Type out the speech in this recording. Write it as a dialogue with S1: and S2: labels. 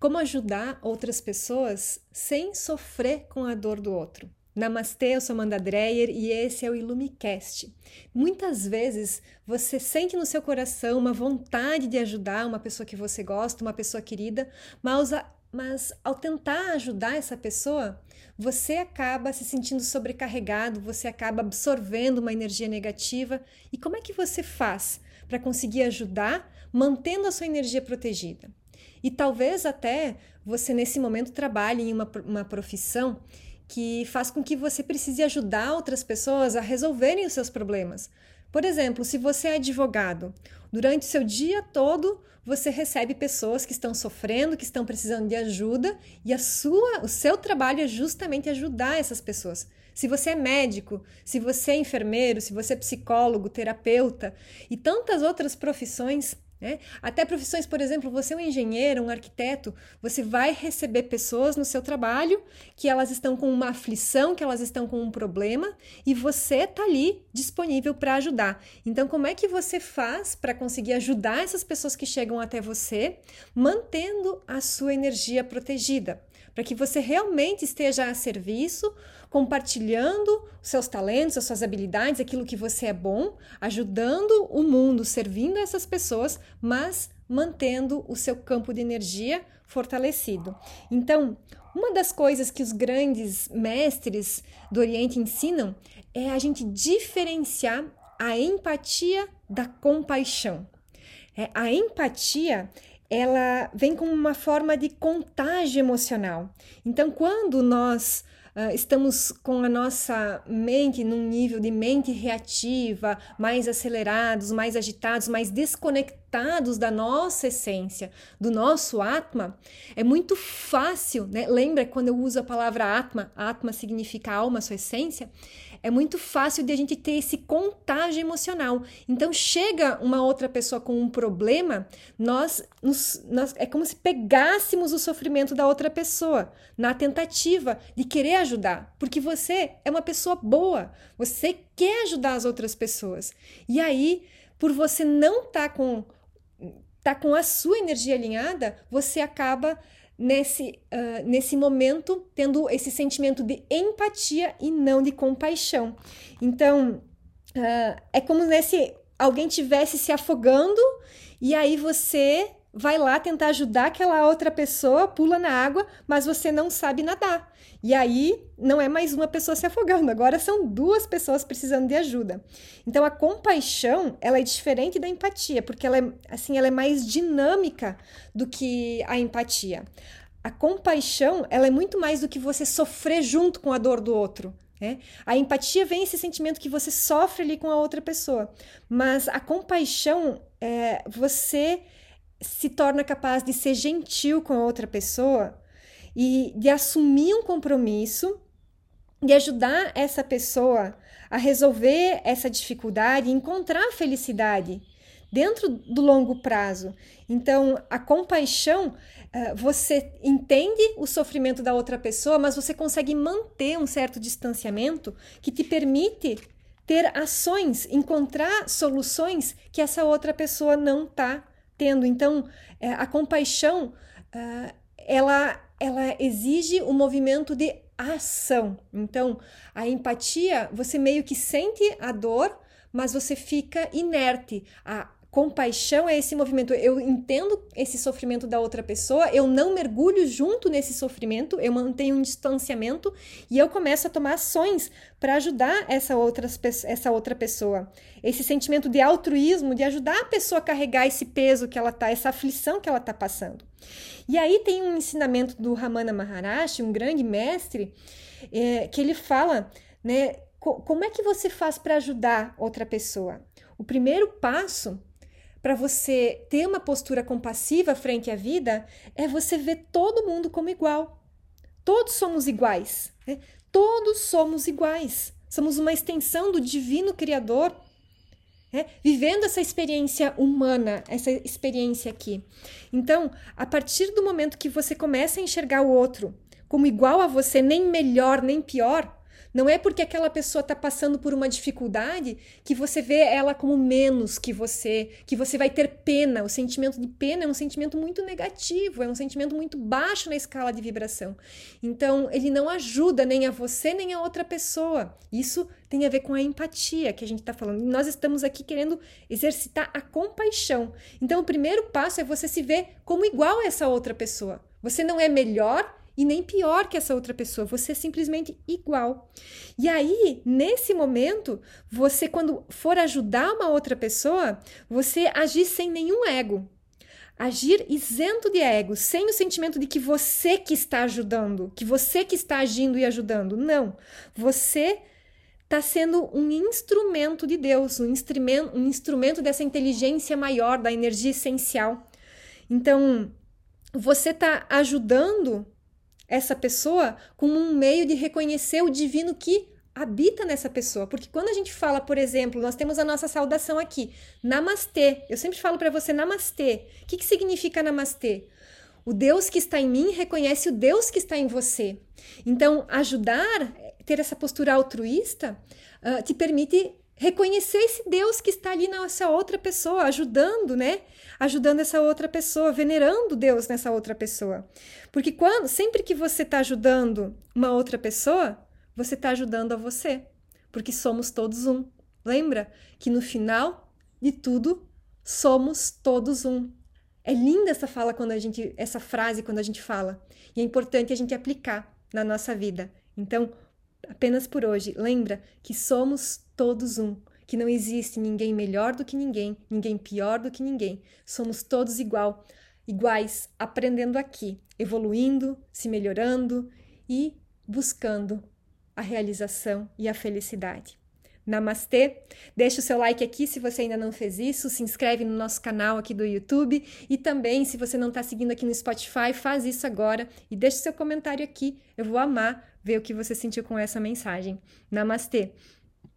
S1: Como ajudar outras pessoas sem sofrer com a dor do outro. Namastê, eu sou Amanda Dreyer e esse é o Ilumicast. Muitas vezes você sente no seu coração uma vontade de ajudar uma pessoa que você gosta, uma pessoa querida, mas, mas ao tentar ajudar essa pessoa, você acaba se sentindo sobrecarregado, você acaba absorvendo uma energia negativa. E como é que você faz para conseguir ajudar mantendo a sua energia protegida? E talvez até você nesse momento trabalhe em uma, uma profissão que faz com que você precise ajudar outras pessoas a resolverem os seus problemas. Por exemplo, se você é advogado, durante o seu dia todo você recebe pessoas que estão sofrendo, que estão precisando de ajuda, e a sua, o seu trabalho é justamente ajudar essas pessoas. Se você é médico, se você é enfermeiro, se você é psicólogo, terapeuta e tantas outras profissões, né? Até profissões, por exemplo, você é um engenheiro, um arquiteto, você vai receber pessoas no seu trabalho que elas estão com uma aflição, que elas estão com um problema e você está ali disponível para ajudar. Então, como é que você faz para conseguir ajudar essas pessoas que chegam até você, mantendo a sua energia protegida? Para que você realmente esteja a serviço, compartilhando seus talentos, as suas habilidades, aquilo que você é bom, ajudando o mundo, servindo essas pessoas, mas mantendo o seu campo de energia fortalecido. Então, uma das coisas que os grandes mestres do Oriente ensinam é a gente diferenciar a empatia da compaixão. É, a empatia ela vem como uma forma de contágio emocional. Então, quando nós uh, estamos com a nossa mente num nível de mente reativa, mais acelerados, mais agitados, mais desconectados da nossa essência, do nosso Atma, é muito fácil, né? Lembra quando eu uso a palavra Atma? Atma significa alma, sua essência é muito fácil de a gente ter esse contágio emocional. Então, chega uma outra pessoa com um problema, nós, nos, nós é como se pegássemos o sofrimento da outra pessoa na tentativa de querer ajudar, porque você é uma pessoa boa, você quer ajudar as outras pessoas. E aí, por você não estar tá com tá com a sua energia alinhada, você acaba nesse, uh, nesse momento tendo esse sentimento de empatia e não de compaixão. Então, uh, é como se alguém tivesse se afogando e aí você vai lá tentar ajudar aquela outra pessoa, pula na água, mas você não sabe nadar. E aí não é mais uma pessoa se afogando, agora são duas pessoas precisando de ajuda. Então a compaixão, ela é diferente da empatia, porque ela é assim, ela é mais dinâmica do que a empatia. A compaixão, ela é muito mais do que você sofrer junto com a dor do outro. Né? A empatia vem esse sentimento que você sofre ali com a outra pessoa, mas a compaixão é você se torna capaz de ser gentil com a outra pessoa e de assumir um compromisso de ajudar essa pessoa a resolver essa dificuldade, encontrar felicidade dentro do longo prazo. Então, a compaixão, eh, você entende o sofrimento da outra pessoa, mas você consegue manter um certo distanciamento que te permite ter ações, encontrar soluções que essa outra pessoa não está tendo. Então, é, a compaixão, uh, ela, ela exige o um movimento de ação. Então, a empatia, você meio que sente a dor, mas você fica inerte. A compaixão é esse movimento. Eu entendo esse sofrimento da outra pessoa, eu não mergulho junto nesse sofrimento, eu mantenho um distanciamento e eu começo a tomar ações para ajudar essa outra, essa outra pessoa. Esse sentimento de altruísmo, de ajudar a pessoa a carregar esse peso que ela tá, essa aflição que ela tá passando. E aí tem um ensinamento do Ramana Maharshi, um grande mestre, é, que ele fala, né, como é que você faz para ajudar outra pessoa? O primeiro passo para você ter uma postura compassiva frente à vida é você ver todo mundo como igual. Todos somos iguais. Né? Todos somos iguais. Somos uma extensão do divino Criador. Né? Vivendo essa experiência humana, essa experiência aqui. Então, a partir do momento que você começa a enxergar o outro como igual a você, nem melhor nem pior, Não é porque aquela pessoa está passando por uma dificuldade que você vê ela como menos que você, que você vai ter pena. O sentimento de pena é um sentimento muito negativo, é um sentimento muito baixo na escala de vibração. Então, ele não ajuda nem a você nem a outra pessoa. Isso tem a ver com a empatia que a gente está falando. nós estamos aqui querendo exercitar a compaixão. Então, o primeiro passo é você se ver como igual a essa outra pessoa. Você não é melhor e nem pior que essa outra pessoa, você é simplesmente igual. E aí, nesse momento, você, quando for ajudar uma outra pessoa, você agir sem nenhum ego. Agir isento de ego, sem o sentimento de que você que está ajudando, que você que está agindo e ajudando. Não. Você está sendo um instrumento de Deus, um instrumento, um instrumento dessa inteligência maior, da energia essencial. Então, você está ajudando essa pessoa como um meio de reconhecer o divino que habita nessa pessoa. Porque quando a gente fala, por exemplo, nós temos a nossa saudação aqui, Namastê. Eu sempre falo para você Namastê. O que, que significa Namastê? O Deus que está em mim reconhece o Deus que está em você. Então, ajudar, ter essa postura altruísta, uh, te permite reconhecer esse Deus que está ali nessa outra pessoa, ajudando, né? Ajudando essa outra pessoa, venerando Deus nessa outra pessoa. Porque quando, sempre que você está ajudando uma outra pessoa, você está ajudando a você, porque somos todos um. Lembra que no final de tudo somos todos um. É linda essa fala quando a gente, essa frase quando a gente fala, e é importante a gente aplicar na nossa vida. Então, apenas por hoje, lembra que somos todos um, que não existe ninguém melhor do que ninguém, ninguém pior do que ninguém. Somos todos igual, iguais, aprendendo aqui, evoluindo, se melhorando e buscando a realização e a felicidade. Namastê! Deixa o seu like aqui se você ainda não fez isso, se inscreve no nosso canal aqui do YouTube e também, se você não está seguindo aqui no Spotify, faz isso agora e deixa o seu comentário aqui. Eu vou amar ver o que você sentiu com essa mensagem. Namastê!